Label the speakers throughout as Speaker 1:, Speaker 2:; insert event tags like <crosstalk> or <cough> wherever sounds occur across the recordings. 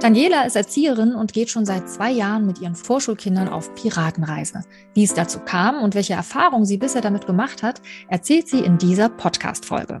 Speaker 1: Daniela ist Erzieherin und geht schon seit zwei Jahren mit ihren Vorschulkindern auf Piratenreise. Wie es dazu kam und welche Erfahrungen sie bisher damit gemacht hat, erzählt sie in dieser Podcast-Folge.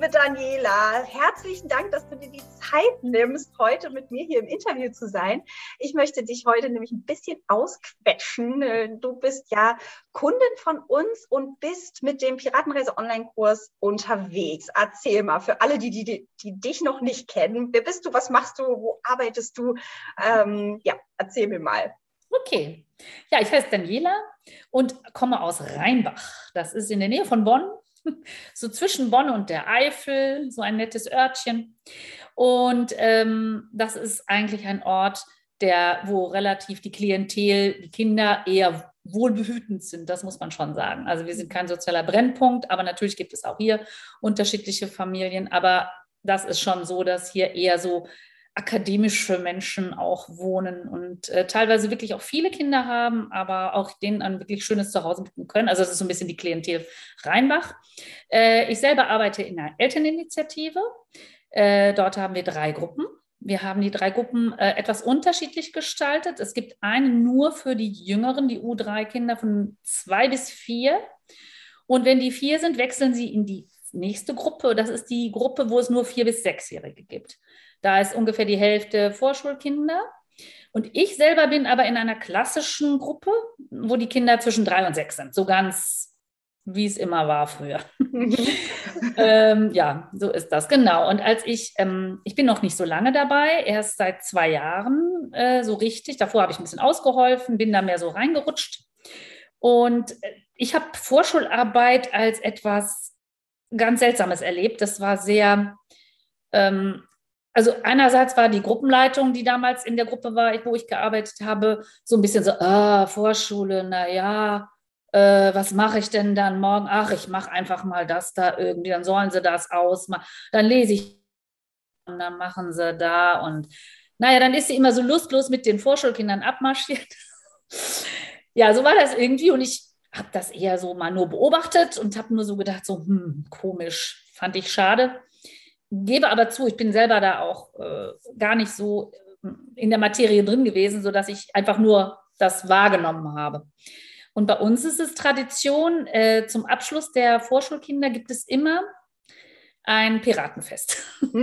Speaker 2: Liebe Daniela, herzlichen Dank, dass du dir die Zeit nimmst, heute mit mir hier im Interview zu sein. Ich möchte dich heute nämlich ein bisschen ausquetschen. Du bist ja Kundin von uns und bist mit dem Piratenreise Online-Kurs unterwegs. Erzähl mal für alle, die, die, die dich noch nicht kennen. Wer bist du? Was machst du? Wo arbeitest du? Ähm, ja, erzähl mir mal.
Speaker 3: Okay. Ja, ich heiße Daniela und komme aus Rheinbach. Das ist in der Nähe von Bonn <laughs> so zwischen Bonn und der Eifel, so ein nettes Örtchen. Und ähm, das ist eigentlich ein Ort, der, wo relativ die Klientel, die Kinder eher wohlbehütend sind, das muss man schon sagen. Also wir sind kein sozialer Brennpunkt, aber natürlich gibt es auch hier unterschiedliche Familien. Aber das ist schon so, dass hier eher so akademische Menschen auch wohnen und äh, teilweise wirklich auch viele Kinder haben, aber auch denen ein wirklich schönes Zuhause bieten können. Also das ist so ein bisschen die Klientel Rheinbach. Äh, ich selber arbeite in einer Elterninitiative. Äh, dort haben wir drei Gruppen. Wir haben die drei Gruppen äh, etwas unterschiedlich gestaltet. Es gibt eine nur für die Jüngeren, die U3-Kinder von zwei bis vier. Und wenn die vier sind, wechseln sie in die nächste Gruppe. Das ist die Gruppe, wo es nur vier bis sechsjährige gibt. Da ist ungefähr die Hälfte Vorschulkinder. Und ich selber bin aber in einer klassischen Gruppe, wo die Kinder zwischen drei und sechs sind. So ganz wie es immer war früher. <laughs> ähm, ja, so ist das, genau. Und als ich, ähm, ich bin noch nicht so lange dabei, erst seit zwei Jahren äh, so richtig. Davor habe ich ein bisschen ausgeholfen, bin da mehr so reingerutscht. Und äh, ich habe Vorschularbeit als etwas ganz Seltsames erlebt. Das war sehr, ähm, also einerseits war die Gruppenleitung, die damals in der Gruppe war, wo ich gearbeitet habe, so ein bisschen so, ah, Vorschule, naja, äh, was mache ich denn dann morgen? Ach, ich mache einfach mal das da irgendwie, dann sollen sie das ausmachen. Dann lese ich und dann machen sie da und naja, dann ist sie immer so lustlos mit den Vorschulkindern abmarschiert. <laughs> ja, so war das irgendwie und ich habe das eher so mal nur beobachtet und habe nur so gedacht, so, hm, komisch, fand ich schade gebe aber zu, ich bin selber da auch äh, gar nicht so äh, in der Materie drin gewesen, sodass ich einfach nur das wahrgenommen habe. Und bei uns ist es Tradition, äh, zum Abschluss der Vorschulkinder gibt es immer ein Piratenfest. <laughs>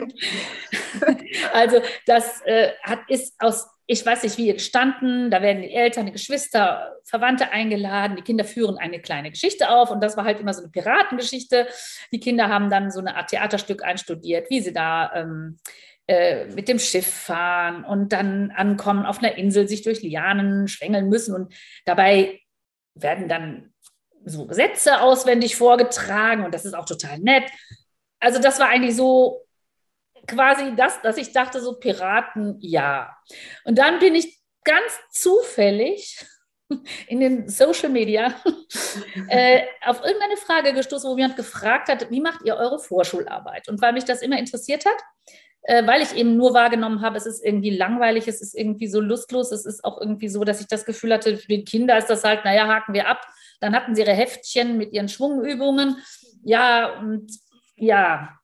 Speaker 3: also das äh, hat, ist aus ich weiß nicht, wie entstanden. Da werden die Eltern, die Geschwister, Verwandte eingeladen. Die Kinder führen eine kleine Geschichte auf. Und das war halt immer so eine Piratengeschichte. Die Kinder haben dann so eine Art Theaterstück einstudiert, wie sie da ähm, äh, mit dem Schiff fahren und dann ankommen auf einer Insel, sich durch Lianen schwängeln müssen. Und dabei werden dann so Gesetze auswendig vorgetragen. Und das ist auch total nett. Also das war eigentlich so quasi das, dass ich dachte, so Piraten, ja. Und dann bin ich ganz zufällig <laughs> in den Social Media <laughs> äh, auf irgendeine Frage gestoßen, wo jemand gefragt hat, wie macht ihr eure Vorschularbeit? Und weil mich das immer interessiert hat, äh, weil ich eben nur wahrgenommen habe, es ist irgendwie langweilig, es ist irgendwie so lustlos, es ist auch irgendwie so, dass ich das Gefühl hatte, für die Kinder ist das halt, naja, haken wir ab. Dann hatten sie ihre Heftchen mit ihren Schwungübungen. Ja, und ja,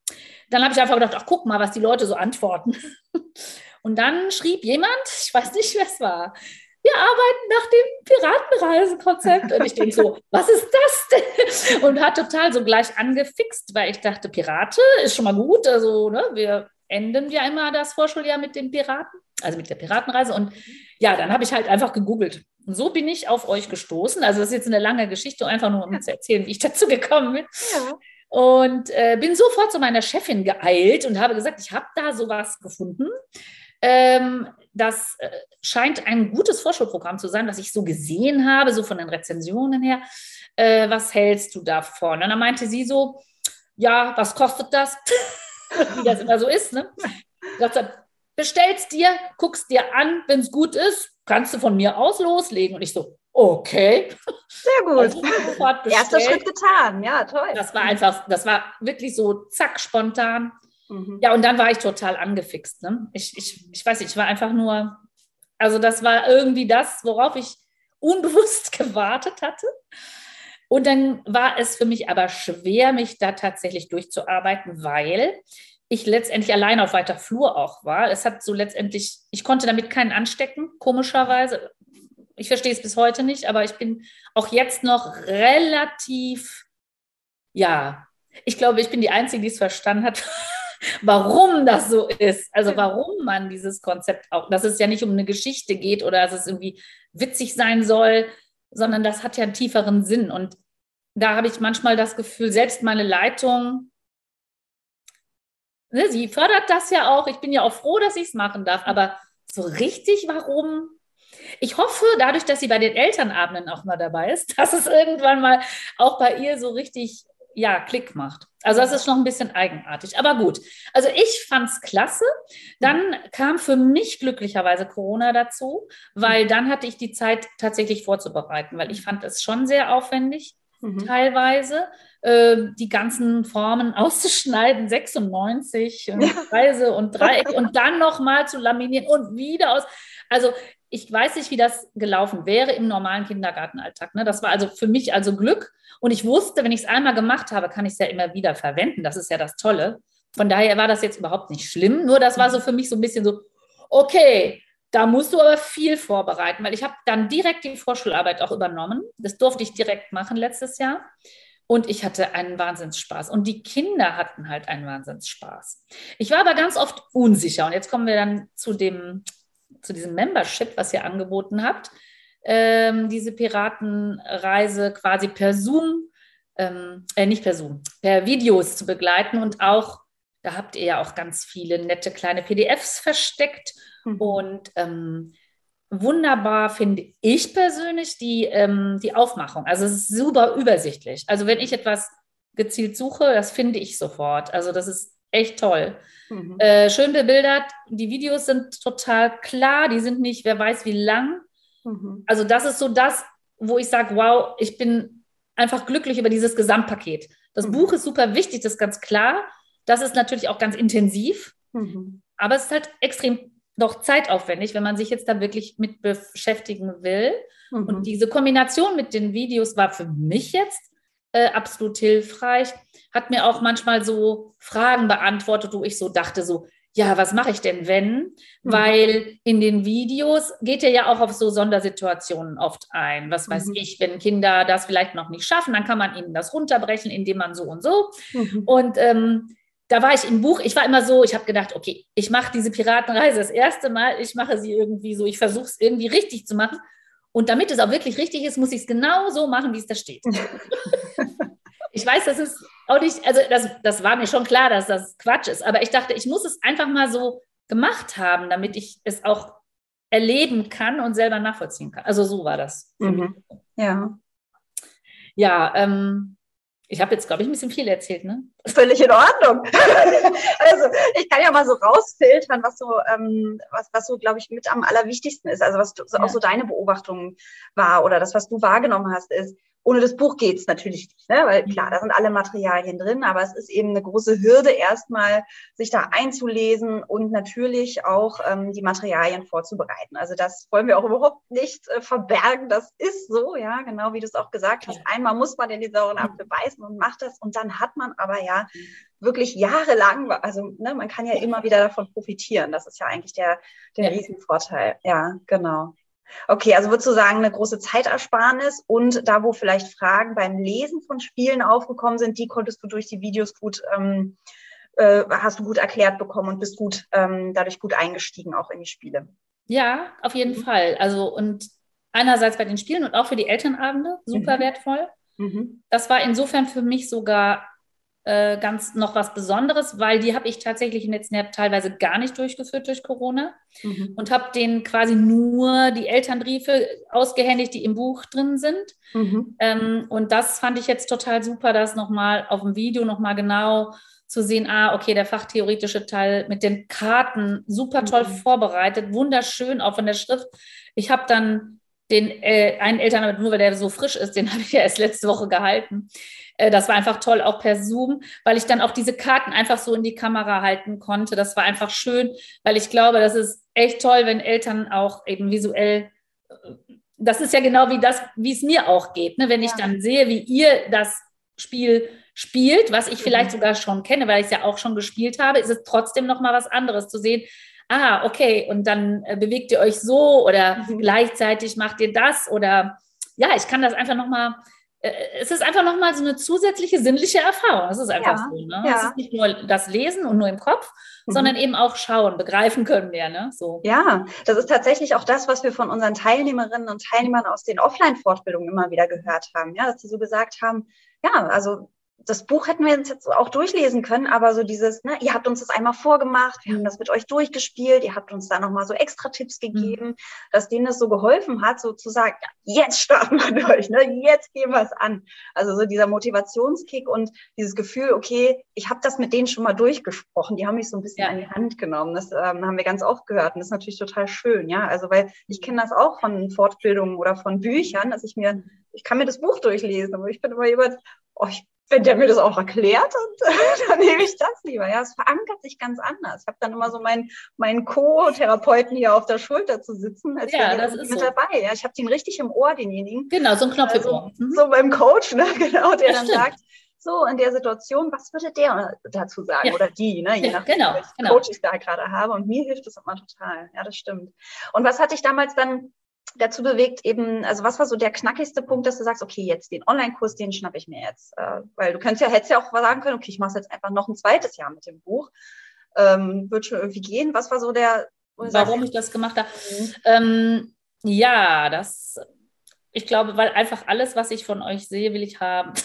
Speaker 3: dann habe ich einfach gedacht, ach, guck mal, was die Leute so antworten. <laughs> Und dann schrieb jemand, ich weiß nicht, wer es war, wir arbeiten nach dem Piratenreisekonzept. Und ich denke so, <laughs> was ist das denn? Und hat total so gleich angefixt, weil ich dachte, Pirate ist schon mal gut. Also, ne, wir enden ja immer das Vorschuljahr mit den Piraten, also mit der Piratenreise. Und ja, dann habe ich halt einfach gegoogelt. Und so bin ich auf euch gestoßen. Also, das ist jetzt eine lange Geschichte, einfach nur um zu erzählen, wie ich dazu gekommen bin. Ja. Und äh, bin sofort zu meiner Chefin geeilt und habe gesagt, ich habe da sowas gefunden. Ähm, das äh, scheint ein gutes Vorschulprogramm zu sein, was ich so gesehen habe, so von den Rezensionen her. Äh, was hältst du davon? Und dann meinte sie so, ja, was kostet das? <laughs> Wie das immer so ist. Ne? Sagte, bestellst dir, guckst dir an, wenn es gut ist, kannst du von mir aus loslegen. Und ich so, okay.
Speaker 2: Sehr gut. Also <laughs> Erster Schritt getan, ja, toll.
Speaker 3: Das war einfach, das war wirklich so zack, spontan. Mhm. Ja, und dann war ich total angefixt. Ne? Ich, ich, ich weiß nicht, ich war einfach nur, also das war irgendwie das, worauf ich unbewusst <laughs> gewartet hatte. Und dann war es für mich aber schwer, mich da tatsächlich durchzuarbeiten, weil ich letztendlich allein auf weiter Flur auch war. Es hat so letztendlich, ich konnte damit keinen anstecken, komischerweise. Ich verstehe es bis heute nicht, aber ich bin auch jetzt noch relativ, ja, ich glaube, ich bin die Einzige, die es verstanden hat, <laughs> warum das so ist. Also warum man dieses Konzept auch, dass es ja nicht um eine Geschichte geht oder dass es irgendwie witzig sein soll, sondern das hat ja einen tieferen Sinn. Und da habe ich manchmal das Gefühl, selbst meine Leitung ne, sie fördert das ja auch. Ich bin ja auch froh, dass ich es machen darf. Aber so richtig, warum? Ich hoffe, dadurch, dass sie bei den Elternabenden auch mal dabei ist, <laughs> dass es irgendwann mal auch bei ihr so richtig, ja, Klick macht. Also das ist noch ein bisschen eigenartig. Aber gut. Also ich fand es klasse. Dann kam für mich glücklicherweise Corona dazu, weil dann hatte ich die Zeit tatsächlich vorzubereiten, weil ich fand es schon sehr aufwendig mhm. teilweise äh, die ganzen Formen <laughs> auszuschneiden, 96 und Kreise und Dreiecke und dann nochmal zu laminieren und wieder aus. Also ich weiß nicht, wie das gelaufen wäre im normalen Kindergartenalltag. Ne? Das war also für mich also Glück. Und ich wusste, wenn ich es einmal gemacht habe, kann ich es ja immer wieder verwenden. Das ist ja das Tolle. Von daher war das jetzt überhaupt nicht schlimm. Nur das war so für mich so ein bisschen so, okay, da musst du aber viel vorbereiten, weil ich habe dann direkt die Vorschularbeit auch übernommen. Das durfte ich direkt machen letztes Jahr. Und ich hatte einen Wahnsinnsspaß. Und die Kinder hatten halt einen Wahnsinnsspaß. Ich war aber ganz oft unsicher. Und jetzt kommen wir dann zu, dem, zu diesem Membership, was ihr angeboten habt. Ähm, diese Piratenreise quasi per Zoom, ähm, äh, nicht per Zoom, per Videos zu begleiten. Und auch, da habt ihr ja auch ganz viele nette kleine PDFs versteckt. Mhm. Und ähm, wunderbar finde ich persönlich die, ähm, die Aufmachung. Also es ist super übersichtlich. Also wenn ich etwas gezielt suche, das finde ich sofort. Also das ist echt toll. Mhm. Äh, schön bebildert. Die Videos sind total klar. Die sind nicht, wer weiß wie lang. Mhm. Also das ist so das, wo ich sage, wow, ich bin einfach glücklich über dieses Gesamtpaket. Das mhm. Buch ist super wichtig, das ist ganz klar. Das ist natürlich auch ganz intensiv. Mhm. Aber es ist halt extrem doch zeitaufwendig, wenn man sich jetzt da wirklich mit beschäftigen will. Mhm. Und diese Kombination mit den Videos war für mich jetzt äh, absolut hilfreich. Hat mir auch manchmal so Fragen beantwortet, wo ich so dachte, so, ja, was mache ich denn, wenn? Mhm. Weil in den Videos geht er ja auch auf so Sondersituationen oft ein. Was weiß mhm. ich, wenn Kinder das vielleicht noch nicht schaffen, dann kann man ihnen das runterbrechen, indem man so und so. Mhm. Und ähm, da war ich im Buch, ich war immer so, ich habe gedacht, okay, ich mache diese Piratenreise das erste Mal, ich mache sie irgendwie so, ich versuche es irgendwie richtig zu machen. Und damit es auch wirklich richtig ist, muss ich es genau so machen, wie es da steht. <laughs> ich weiß, das ist auch nicht, also das, das war mir schon klar, dass das Quatsch ist, aber ich dachte, ich muss es einfach mal so gemacht haben, damit ich es auch erleben kann und selber nachvollziehen kann. Also so war das.
Speaker 2: Mhm. Ja.
Speaker 3: Ja, ähm, ich habe jetzt, glaube ich, ein bisschen viel erzählt, ne?
Speaker 2: Völlig in Ordnung. <laughs> also ich kann ja mal so rausfiltern, was so, ähm, was, was so, glaube ich, mit am allerwichtigsten ist. Also was du, ja. auch so deine Beobachtung war oder das, was du wahrgenommen hast, ist, ohne das Buch geht's natürlich nicht, ne? weil klar, da sind alle Materialien drin, aber es ist eben eine große Hürde, erstmal sich da einzulesen und natürlich auch ähm, die Materialien vorzubereiten. Also das wollen wir auch überhaupt nicht äh, verbergen. Das ist so, ja, genau wie du es auch gesagt hast. Einmal muss man in die sauren Apfel beißen und macht das und dann hat man aber ja wirklich jahrelang, also ne, man kann ja immer wieder davon profitieren. Das ist ja eigentlich der, der ja. Riesenvorteil. Ja, genau. Okay, also würdest du sagen, eine große Zeitersparnis und da, wo vielleicht Fragen beim Lesen von Spielen aufgekommen sind, die konntest du durch die Videos gut, ähm, äh, hast du gut erklärt bekommen und bist gut, ähm, dadurch gut eingestiegen auch in die Spiele.
Speaker 3: Ja, auf jeden mhm. Fall. Also und einerseits bei den Spielen und auch für die Elternabende super mhm. wertvoll. Mhm. Das war insofern für mich sogar äh, ganz noch was Besonderes, weil die habe ich tatsächlich in Jahren teilweise gar nicht durchgeführt durch Corona mhm. und habe denen quasi nur die Elternbriefe ausgehändigt, die im Buch drin sind. Mhm. Ähm, und das fand ich jetzt total super, das nochmal auf dem Video nochmal genau zu sehen, ah, okay, der fachtheoretische Teil mit den Karten, super toll mhm. vorbereitet, wunderschön, auch von der Schrift. Ich habe dann den äh, einen Elternabend, nur weil der so frisch ist, den <laughs> habe ich ja erst letzte Woche gehalten. Äh, das war einfach toll, auch per Zoom, weil ich dann auch diese Karten einfach so in die Kamera halten konnte. Das war einfach schön, weil ich glaube, das ist echt toll, wenn Eltern auch eben visuell äh, das ist ja genau wie das, wie es mir auch geht. Ne? Wenn ja. ich dann sehe, wie ihr das Spiel spielt, was ich vielleicht mhm. sogar schon kenne, weil ich es ja auch schon gespielt habe, ist es trotzdem noch mal was anderes zu sehen. Ah, okay, und dann äh, bewegt ihr euch so oder mhm. gleichzeitig macht ihr das oder ja, ich kann das einfach noch mal äh, es ist einfach nochmal so eine zusätzliche sinnliche Erfahrung. Es ist einfach ja, so. Ne? Ja. Es ist nicht nur das Lesen und nur im Kopf, mhm. sondern eben auch schauen, begreifen können wir. Ne? So.
Speaker 2: Ja, das ist tatsächlich auch das, was wir von unseren Teilnehmerinnen und Teilnehmern aus den Offline-Fortbildungen immer wieder gehört haben. Ja, dass sie so gesagt haben, ja, also das Buch hätten wir uns jetzt auch durchlesen können, aber so dieses, ne, ihr habt uns das einmal vorgemacht, wir haben das mit euch durchgespielt, ihr habt uns da nochmal so extra Tipps mhm. gegeben, mhm. dass denen das so geholfen hat, so zu sagen, ja, jetzt starten wir <laughs> durch, ne, jetzt gehen wir es an. Also so dieser Motivationskick und dieses Gefühl, okay, ich habe das mit denen schon mal durchgesprochen, die haben mich so ein bisschen ja. an die Hand genommen, das ähm, haben wir ganz oft gehört und das ist natürlich total schön, ja, also weil ich kenne das auch von Fortbildungen oder von Büchern, dass ich mir, ich kann mir das Buch durchlesen, aber ich bin immer jemand, oh, ich wenn der mir das auch erklärt, und, <laughs> dann nehme ich das lieber. Ja, es verankert sich ganz anders. Ich habe dann immer so meinen, meinen Co-Therapeuten hier auf der Schulter zu sitzen, als ja, das ist mit so. dabei. Ja, ich habe den richtig im Ohr, denjenigen.
Speaker 3: Genau, so ein Knopf also, im Ohr.
Speaker 2: Mhm. So beim Coach, ne, <laughs> genau, der das dann stimmt. sagt, so in der Situation, was würde der dazu sagen ja. oder die, ne, je ja, nachdem, genau, welchen genau. Coach ich da gerade habe. Und mir hilft das immer total. Ja, das stimmt. Und was hatte ich damals dann dazu bewegt, eben, also was war so der knackigste Punkt, dass du sagst, okay, jetzt den Online-Kurs, den schnappe ich mir jetzt. Äh, weil du könntest ja, hättest ja auch sagen können, okay, ich mache jetzt einfach noch ein zweites Jahr mit dem Buch. Ähm, wird schon irgendwie gehen. Was war so der.
Speaker 3: Warum ich das gemacht habe? Mhm. Ähm, ja, das, ich glaube, weil einfach alles, was ich von euch sehe, will ich haben. <laughs>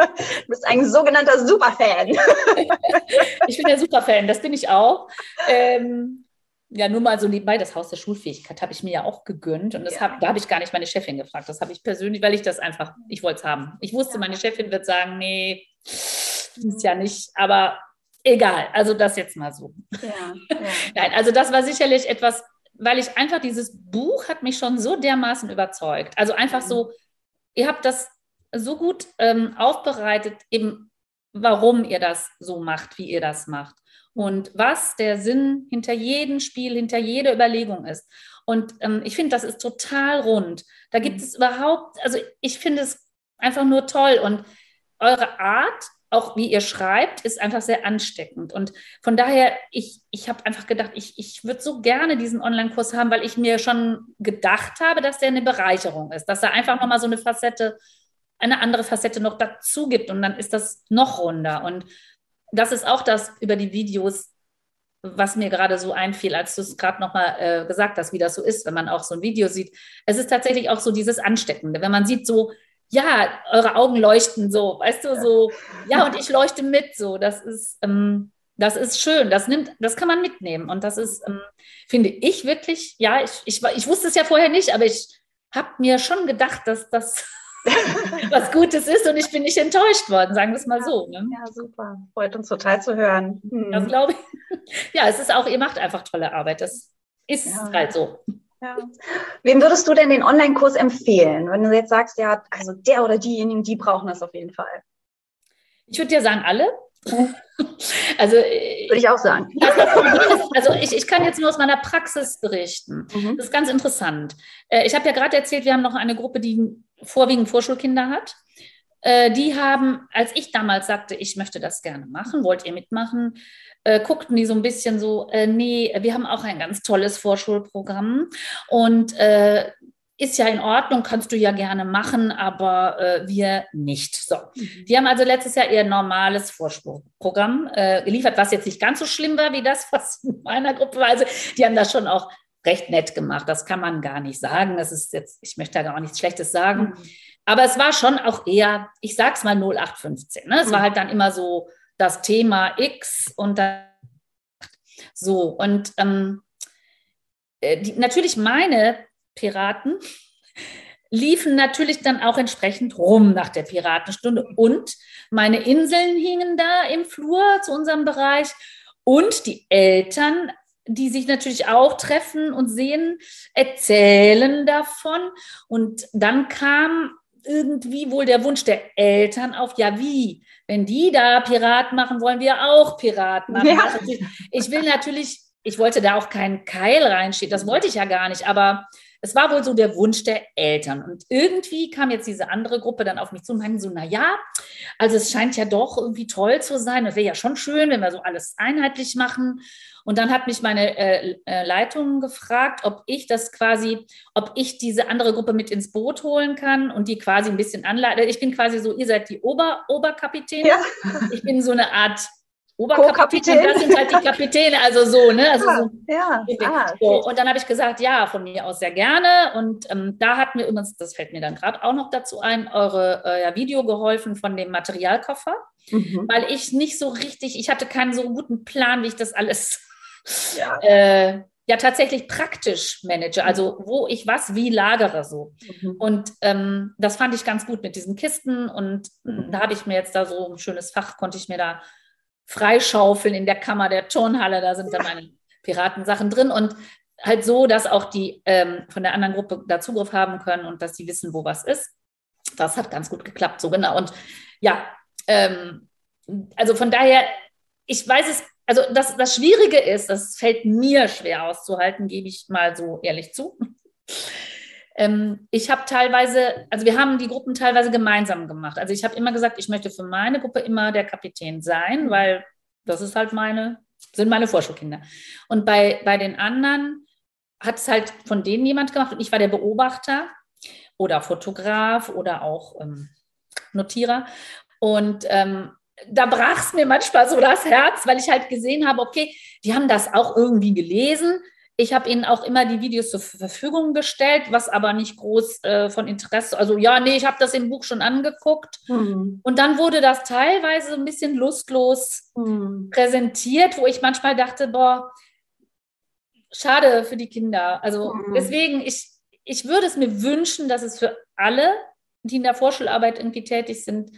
Speaker 2: Du bist ein sogenannter Superfan. <laughs>
Speaker 3: ich bin der Superfan, das bin ich auch. Ähm, ja, nur mal so nebenbei, das Haus der Schulfähigkeit habe ich mir ja auch gegönnt. Und das ja. hab, da habe ich gar nicht meine Chefin gefragt. Das habe ich persönlich, weil ich das einfach, ich wollte es haben. Ich wusste, ja. meine Chefin wird sagen, nee, ist ja nicht, aber egal. Also das jetzt mal so. Ja. <laughs> Nein, also das war sicherlich etwas, weil ich einfach dieses Buch hat mich schon so dermaßen überzeugt. Also einfach so, mhm. ihr habt das so gut ähm, aufbereitet, eben warum ihr das so macht, wie ihr das macht und was der Sinn hinter jedem Spiel, hinter jeder Überlegung ist. Und ähm, ich finde, das ist total rund. Da gibt mhm. es überhaupt, also ich finde es einfach nur toll und eure Art, auch wie ihr schreibt, ist einfach sehr ansteckend. Und von daher, ich, ich habe einfach gedacht, ich, ich würde so gerne diesen Online-Kurs haben, weil ich mir schon gedacht habe, dass der eine Bereicherung ist, dass er einfach nochmal so eine Facette, eine andere Facette noch dazu gibt und dann ist das noch runder. Und das ist auch das über die Videos, was mir gerade so einfiel, als du es gerade nochmal äh, gesagt hast, wie das so ist, wenn man auch so ein Video sieht. Es ist tatsächlich auch so dieses Ansteckende, wenn man sieht so, ja, eure Augen leuchten so, weißt du, so, ja, und ich leuchte mit, so, das ist, ähm, das ist schön, das nimmt, das kann man mitnehmen. Und das ist, ähm, finde ich wirklich, ja, ich, ich, ich wusste es ja vorher nicht, aber ich habe mir schon gedacht, dass das <laughs> was Gutes ist und ich bin nicht enttäuscht worden, sagen wir es mal so.
Speaker 2: Ne? Ja, super. Freut uns total zu hören.
Speaker 3: Hm. Das glaube ich. <laughs> Ja, es ist auch, ihr macht einfach tolle Arbeit. Das ist ja. halt so.
Speaker 2: Ja. Wem würdest du denn den Online-Kurs empfehlen, wenn du jetzt sagst, ja, also der oder diejenigen, die brauchen das auf jeden Fall?
Speaker 3: Ich würde dir sagen, alle. <laughs> Also,
Speaker 2: äh, Würde ich auch sagen.
Speaker 3: Also ich, ich kann jetzt nur aus meiner Praxis berichten. Mhm. Das ist ganz interessant. Äh, ich habe ja gerade erzählt, wir haben noch eine Gruppe, die vorwiegend Vorschulkinder hat. Äh, die haben, als ich damals sagte, ich möchte das gerne machen, wollt ihr mitmachen, guckten die so ein bisschen so, nee, wir haben auch ein ganz tolles Vorschulprogramm und ist ja in Ordnung, kannst du ja gerne machen, aber äh, wir nicht. So. Mhm. Die haben also letztes Jahr ihr normales Vorspruchprogramm äh, geliefert, was jetzt nicht ganz so schlimm war wie das, <laughs> was in meiner Gruppe war. Also die haben da schon auch recht nett gemacht. Das kann man gar nicht sagen. Das ist jetzt, ich möchte da gar nichts Schlechtes sagen. Mhm. Aber es war schon auch eher, ich sag's mal 0815. Ne? Es mhm. war halt dann immer so das Thema X und dann so. Und ähm, äh, die, natürlich meine Piraten liefen natürlich dann auch entsprechend rum nach der Piratenstunde. Und meine Inseln hingen da im Flur zu unserem Bereich. Und die Eltern, die sich natürlich auch treffen und sehen, erzählen davon. Und dann kam irgendwie wohl der Wunsch der Eltern auf, ja wie, wenn die da Pirat machen, wollen wir auch Pirat machen. Ja. Also ich will natürlich, ich wollte da auch keinen Keil reinschieben, das wollte ich ja gar nicht, aber es war wohl so der Wunsch der Eltern. Und irgendwie kam jetzt diese andere Gruppe dann auf mich zu und meinten so, na ja, also es scheint ja doch irgendwie toll zu sein. Es wäre ja schon schön, wenn wir so alles einheitlich machen. Und dann hat mich meine äh, äh, Leitung gefragt, ob ich das quasi, ob ich diese andere Gruppe mit ins Boot holen kann und die quasi ein bisschen anleiten. Ich bin quasi so, ihr seid die Ober Oberkapitäne. Ja. Ich bin so eine Art Oberkapitän, das sind halt die Kapitäne, also so, ne? Also so, ja, ah, so. Und dann habe ich gesagt, ja, von mir aus sehr gerne. Und ähm, da hat mir übrigens, das fällt mir dann gerade auch noch dazu ein, eure euer Video geholfen von dem Materialkoffer, mhm. weil ich nicht so richtig, ich hatte keinen so guten Plan, wie ich das alles ja. <laughs> Äh, ja tatsächlich praktisch manage, also wo ich was wie lagere so. Mhm. Und ähm, das fand ich ganz gut mit diesen Kisten und mhm. da habe ich mir jetzt da so ein schönes Fach, konnte ich mir da freischaufeln in der Kammer der Turnhalle. Da sind dann meine Piratensachen drin und halt so, dass auch die ähm, von der anderen Gruppe da Zugriff haben können und dass sie wissen, wo was ist. Das hat ganz gut geklappt, so genau. Und ja, ähm, also von daher, ich weiß es, also das, das Schwierige ist, das fällt mir schwer auszuhalten, gebe ich mal so ehrlich zu. Ähm, ich habe teilweise, also wir haben die Gruppen teilweise gemeinsam gemacht. Also ich habe immer gesagt, ich möchte für meine Gruppe immer der Kapitän sein, mhm. weil das ist halt meine, sind meine Vorschulkinder. Und bei, bei den anderen hat es halt von denen jemand gemacht und ich war der Beobachter oder Fotograf oder auch ähm, Notierer. Und ähm, da brach es mir manchmal so das Herz, weil ich halt gesehen habe, okay, die haben das auch irgendwie gelesen, ich habe ihnen auch immer die Videos zur Verfügung gestellt, was aber nicht groß äh, von Interesse. Also ja, nee, ich habe das im Buch schon angeguckt. Mhm. Und dann wurde das teilweise ein bisschen lustlos mhm. präsentiert, wo ich manchmal dachte, boah, schade für die Kinder. Also mhm. deswegen, ich, ich würde es mir wünschen, dass es für alle, die in der Vorschularbeit irgendwie tätig sind,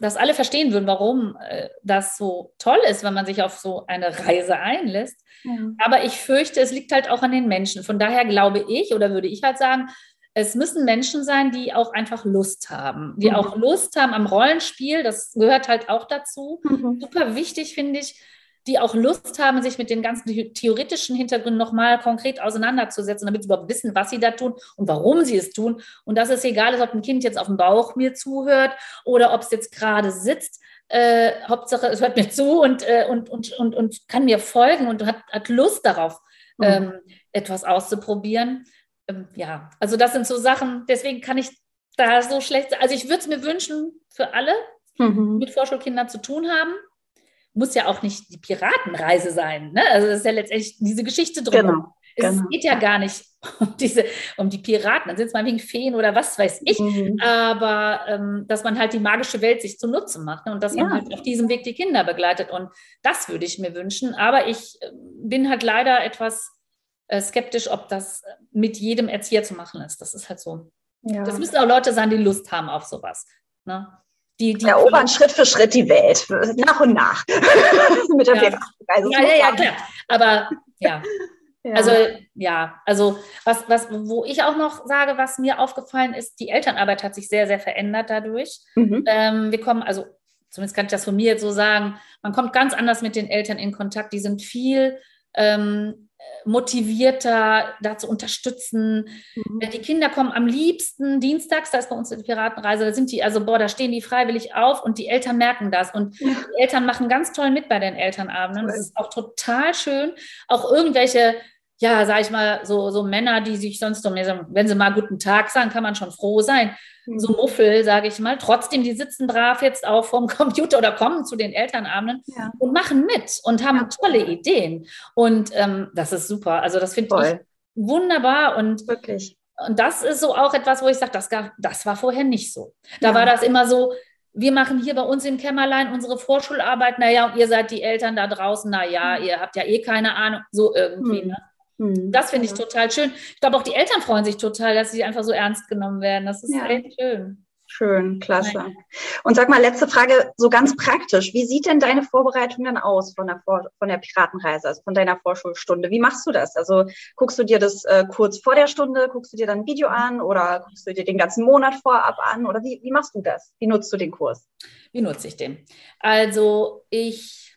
Speaker 3: dass alle verstehen würden, warum äh, das so toll ist, wenn man sich auf so eine Reise einlässt. Ja. Aber ich fürchte, es liegt halt auch an den Menschen. Von daher glaube ich oder würde ich halt sagen, es müssen Menschen sein, die auch einfach Lust haben, die mhm. auch Lust haben am Rollenspiel. Das gehört halt auch dazu. Mhm. Super wichtig finde ich, die auch Lust haben, sich mit den ganzen theoretischen Hintergründen nochmal konkret auseinanderzusetzen, damit sie überhaupt wissen, was sie da tun und warum sie es tun. Und dass es egal ist, ob ein Kind jetzt auf dem Bauch mir zuhört oder ob es jetzt gerade sitzt. Äh, Hauptsache, es hört mir zu und, äh, und, und, und, und kann mir folgen und hat, hat Lust darauf, mhm. ähm, etwas auszuprobieren. Ähm, ja, also das sind so Sachen, deswegen kann ich da so schlecht, also ich würde es mir wünschen für alle, mhm. mit Vorschulkindern zu tun haben muss ja auch nicht die Piratenreise sein. Ne? Also das ist ja letztendlich diese Geschichte drum. Genau. Es genau. geht ja gar nicht <laughs> um diese, um die Piraten, dann sind es mal wegen Feen oder was weiß ich, mhm. aber ähm, dass man halt die magische Welt sich zunutze macht ne? und dass ja. man halt auf diesem Weg die Kinder begleitet. Und das würde ich mir wünschen. Aber ich äh, bin halt leider etwas äh, skeptisch, ob das mit jedem Erzieher zu machen ist. Das ist halt so. Ja. Das müssen auch Leute sein, die Lust haben auf sowas. Ne?
Speaker 2: Die, die erobern Schritt für Schritt die Welt, nach und nach. <laughs>
Speaker 3: Mit der ja. Also, ja, ja, ja, klar. Aber ja. <laughs> ja. Also ja, also was, was, wo ich auch noch sage, was mir aufgefallen ist, die Elternarbeit hat sich sehr, sehr verändert dadurch. Mhm. Ähm, wir kommen, also zumindest kann ich das von mir jetzt so sagen, man kommt ganz anders mit den Eltern in Kontakt. Die sind viel ähm, motivierter, da zu unterstützen. Mhm. Die Kinder kommen am liebsten dienstags, da ist bei uns die Piratenreise, da sind die, also boah, da stehen die freiwillig auf und die Eltern merken das. Und die Eltern machen ganz toll mit bei den Elternabenden. Das ist auch total schön. Auch irgendwelche ja, sag ich mal, so, so Männer, die sich sonst um, wenn sie mal guten Tag sagen, kann man schon froh sein. So. Muffel, sage ich mal. Trotzdem, die sitzen brav jetzt auch vorm Computer oder kommen zu den Elternabenden ja. und machen mit und haben ja. tolle Ideen. Und ähm, das ist super. Also das finde ich wunderbar und
Speaker 2: wirklich.
Speaker 3: Und das ist so auch etwas, wo ich sage, das, das war vorher nicht so. Da ja. war das immer so, wir machen hier bei uns im Kämmerlein unsere Vorschularbeit, naja, und ihr seid die Eltern da draußen, naja, mhm. ihr habt ja eh keine Ahnung, so irgendwie. Mhm. Ne? Mhm. Das finde ich total schön. Ich glaube, auch die Eltern freuen sich total, dass sie einfach so ernst genommen werden. Das ist ja. echt schön.
Speaker 2: Schön, klasse. Und sag mal, letzte Frage, so ganz praktisch. Wie sieht denn deine Vorbereitung dann aus von der, vor von der Piratenreise, also von deiner Vorschulstunde? Wie machst du das? Also guckst du dir das äh, kurz vor der Stunde, guckst du dir dann ein Video an oder guckst du dir den ganzen Monat vorab an? Oder wie, wie machst du das? Wie nutzt du den Kurs?
Speaker 3: Wie nutze ich den? Also ich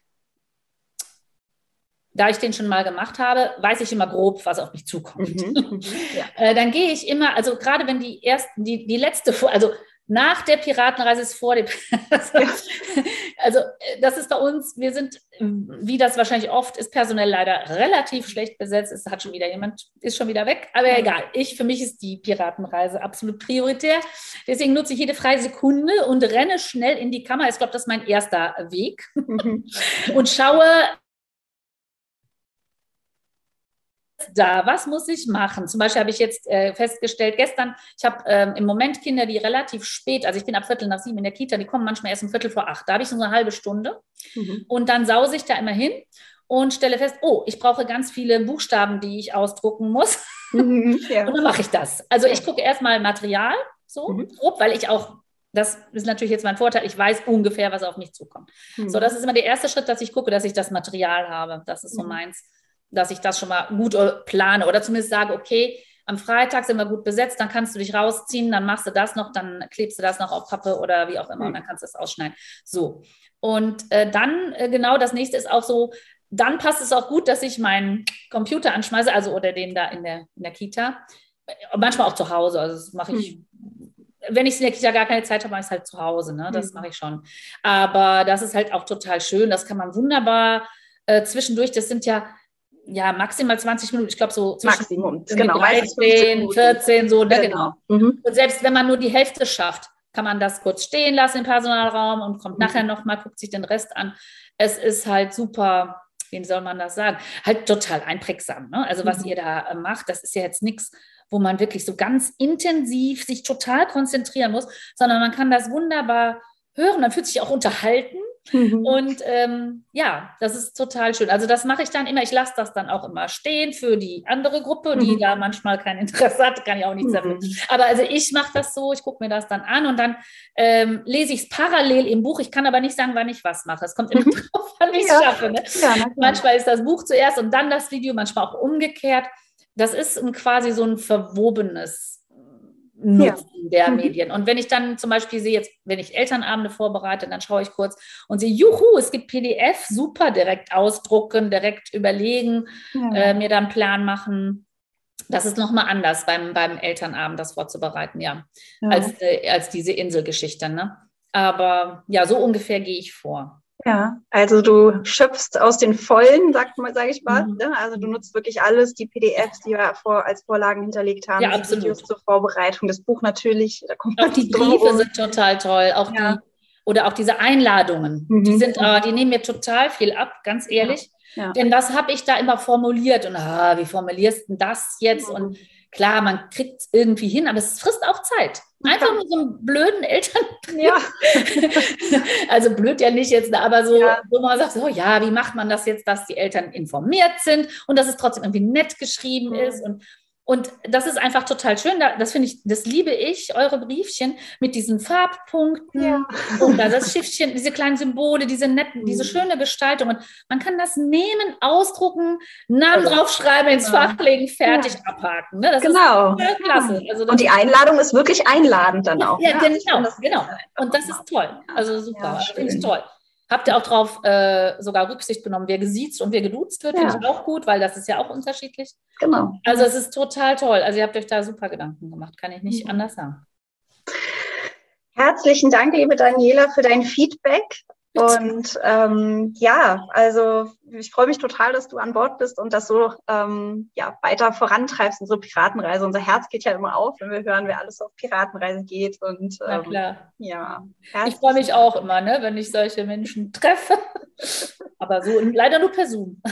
Speaker 3: da ich den schon mal gemacht habe, weiß ich immer grob, was auf mich zukommt. Mhm, mhm <laughs> ja. äh, dann gehe ich immer, also gerade wenn die ersten, die, die letzte, also nach der Piratenreise ist vor dem. <laughs> <laughs> also äh, das ist bei uns, wir sind, wie das wahrscheinlich oft ist, personell leider relativ schlecht besetzt. Es hat schon wieder jemand, ist schon wieder weg, aber egal. Ich, für mich ist die Piratenreise absolut prioritär. Deswegen nutze ich jede freie Sekunde und renne schnell in die Kammer. Ich glaube, das ist mein erster Weg. Mhm. und schaue, da? Was muss ich machen? Zum Beispiel habe ich jetzt äh, festgestellt, gestern, ich habe ähm, im Moment Kinder, die relativ spät, also ich bin ab Viertel nach sieben in der Kita, die kommen manchmal erst um Viertel vor acht. Da habe ich so eine halbe Stunde mhm. und dann sause ich da immer hin und stelle fest, oh, ich brauche ganz viele Buchstaben, die ich ausdrucken muss. Mhm, ja. <laughs> Und dann mache ich das. Also ich gucke erstmal Material, so mhm. grob, weil ich auch das ist natürlich jetzt mein Vorteil. Ich weiß ungefähr, was auf mich zukommt. Mhm. So, das ist immer der erste Schritt, dass ich gucke, dass ich das Material habe. Das ist so mhm. meins dass ich das schon mal gut äh, plane oder zumindest sage, okay, am Freitag sind wir gut besetzt, dann kannst du dich rausziehen, dann machst du das noch, dann klebst du das noch auf Pappe oder wie auch immer und dann kannst du es ausschneiden. So. Und äh, dann, äh, genau, das nächste ist auch so, dann passt es auch gut, dass ich meinen Computer anschmeiße, also oder den da in der, in der Kita. Äh, manchmal auch zu Hause, also das mache ich. Hm. Wenn ich in der Kita gar keine Zeit habe, mache ich es halt zu Hause, ne? Das hm. mache ich schon. Aber das ist halt auch total schön. Das kann man wunderbar äh, zwischendurch, das sind ja, ja, maximal 20 Minuten. Ich glaube, so
Speaker 2: Maximum,
Speaker 3: genau. 13, 14, so, ne, genau. genau. Mhm. Und selbst wenn man nur die Hälfte schafft, kann man das kurz stehen lassen im Personalraum und kommt mhm. nachher nochmal, guckt sich den Rest an. Es ist halt super, wie soll man das sagen? Halt total einprägsam. Ne? Also, was mhm. ihr da äh, macht, das ist ja jetzt nichts, wo man wirklich so ganz intensiv sich total konzentrieren muss, sondern man kann das wunderbar hören. Man fühlt sich auch unterhalten. Mhm. Und ähm, ja, das ist total schön. Also das mache ich dann immer. Ich lasse das dann auch immer stehen für die andere Gruppe, die mhm. da manchmal kein Interesse hat, kann ich auch nichts dafür. Mhm. Aber also ich mache das so, ich gucke mir das dann an und dann ähm, lese ich es parallel im Buch. Ich kann aber nicht sagen, wann ich was mache. Es kommt immer <laughs> drauf wann ich es ja. schaffe. Ne? Ja, manchmal ist das Buch zuerst und dann das Video, manchmal auch umgekehrt. Das ist quasi so ein verwobenes Nutzen ja. der mhm. Medien. Und wenn ich dann zum Beispiel sehe, jetzt, wenn ich Elternabende vorbereite, dann schaue ich kurz und sehe, juhu, es gibt PDF, super, direkt ausdrucken, direkt überlegen, ja. äh, mir dann einen Plan machen. Das ist nochmal anders beim, beim Elternabend, das vorzubereiten, ja, ja. Als, äh, als diese Inselgeschichte. Ne? Aber ja, so ungefähr gehe ich vor.
Speaker 2: Ja, also du schöpfst aus den Vollen, sagt mal, sage ich mal. Mhm. Ne? Also du nutzt wirklich alles, die PDFs, die wir vor, als Vorlagen hinterlegt haben,
Speaker 3: ja, absolut. Videos
Speaker 2: zur Vorbereitung, das Buch natürlich.
Speaker 3: Da kommt auch die Briefe sind total toll, auch ja. die oder auch diese Einladungen, mhm. die sind, äh, die nehmen mir total viel ab, ganz ehrlich. Ja. Denn das habe ich da immer formuliert und ah, wie formulierst du das jetzt? Mhm. Und klar, man kriegt es irgendwie hin, aber es frisst auch Zeit. Einfach nur so einen blöden Eltern. Ja. <laughs> also blöd ja nicht jetzt, aber so, ja. wo man sagt, so ja, wie macht man das jetzt, dass die Eltern informiert sind und dass es trotzdem irgendwie nett geschrieben mhm. ist und und das ist einfach total schön. Das finde ich, das liebe ich, eure Briefchen mit diesen Farbpunkten ja. und da das Schiffchen, diese kleinen Symbole, diese netten, diese mhm. schöne Gestaltung. Und man kann das nehmen, ausdrucken, Namen also, draufschreiben, ins ja. Fach legen, fertig ja. abhaken. Ne?
Speaker 2: Das genau. ist klasse. Also und die Einladung ist wirklich einladend dann auch.
Speaker 3: Ja, ne? genau, genau. Und das ist toll. Also super, finde ich toll. Habt ihr auch darauf äh, sogar Rücksicht genommen, wer gesiezt und wer geduzt wird? Ja. Finde ich auch gut, weil das ist ja auch unterschiedlich.
Speaker 2: Genau.
Speaker 3: Also es ist total toll. Also ihr habt euch da super Gedanken gemacht, kann ich nicht mhm. anders sagen.
Speaker 2: Herzlichen Dank, liebe Daniela, für dein Feedback. Und ähm, ja, also ich freue mich total, dass du an Bord bist und das so ähm, ja, weiter vorantreibst, unsere Piratenreise. Unser Herz geht ja immer auf, wenn wir hören, wer alles auf Piratenreise geht. Und
Speaker 3: ähm, klar.
Speaker 2: ja.
Speaker 3: Ich freue mich auch immer, ne, wenn ich solche Menschen treffe. <laughs> Aber so leider nur per Zoom. <laughs>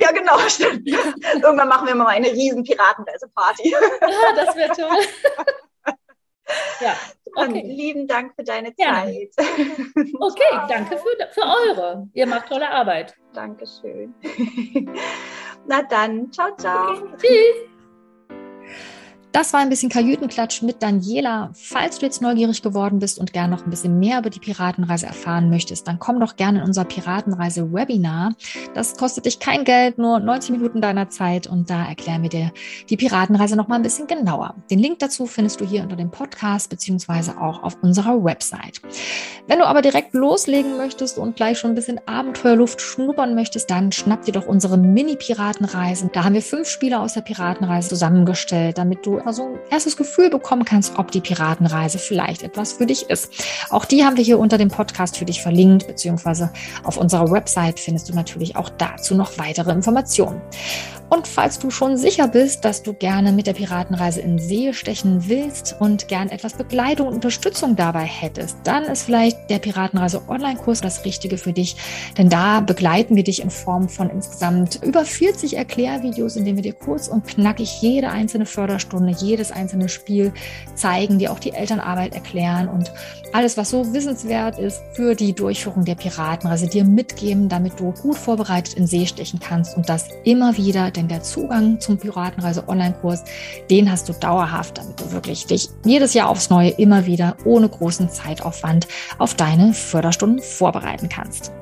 Speaker 2: Ja, genau, stimmt. Irgendwann machen wir mal eine riesen Piratenreise-Party. <laughs>
Speaker 3: Ja, das wäre toll.
Speaker 2: Ja, okay. lieben Dank für deine Zeit. <laughs>
Speaker 3: Okay, danke für, für eure. Ihr macht tolle Arbeit.
Speaker 2: Dankeschön. <laughs> Na dann, ciao, ciao. Okay,
Speaker 3: tschüss.
Speaker 1: Das war ein bisschen Kajütenklatsch mit Daniela. Falls du jetzt neugierig geworden bist und gerne noch ein bisschen mehr über die Piratenreise erfahren möchtest, dann komm doch gerne in unser Piratenreise-Webinar. Das kostet dich kein Geld, nur 90 Minuten deiner Zeit und da erklären wir dir die Piratenreise noch mal ein bisschen genauer. Den Link dazu findest du hier unter dem Podcast beziehungsweise auch auf unserer Website. Wenn du aber direkt loslegen möchtest und gleich schon ein bisschen Abenteuerluft schnuppern möchtest, dann schnapp dir doch unsere Mini-Piratenreisen. Da haben wir fünf Spieler aus der Piratenreise zusammengestellt, damit du so ein erstes Gefühl bekommen kannst, ob die Piratenreise vielleicht etwas für dich ist. Auch die haben wir hier unter dem Podcast für dich verlinkt, beziehungsweise auf unserer Website findest du natürlich auch dazu noch weitere Informationen. Und falls du schon sicher bist, dass du gerne mit der Piratenreise in See stechen willst und gern etwas Begleitung und Unterstützung dabei hättest, dann ist vielleicht der Piratenreise Online-Kurs das Richtige für dich. Denn da begleiten wir dich in Form von insgesamt über 40 Erklärvideos, in denen wir dir kurz und knackig jede einzelne Förderstunde, jedes einzelne Spiel zeigen, dir auch die Elternarbeit erklären und alles, was so wissenswert ist für die Durchführung der Piratenreise, dir mitgeben, damit du gut vorbereitet in See stechen kannst und das immer wieder denn der Zugang zum Piratenreise Online-Kurs, den hast du dauerhaft, damit du wirklich dich jedes Jahr aufs Neue immer wieder ohne großen Zeitaufwand auf deine Förderstunden vorbereiten kannst.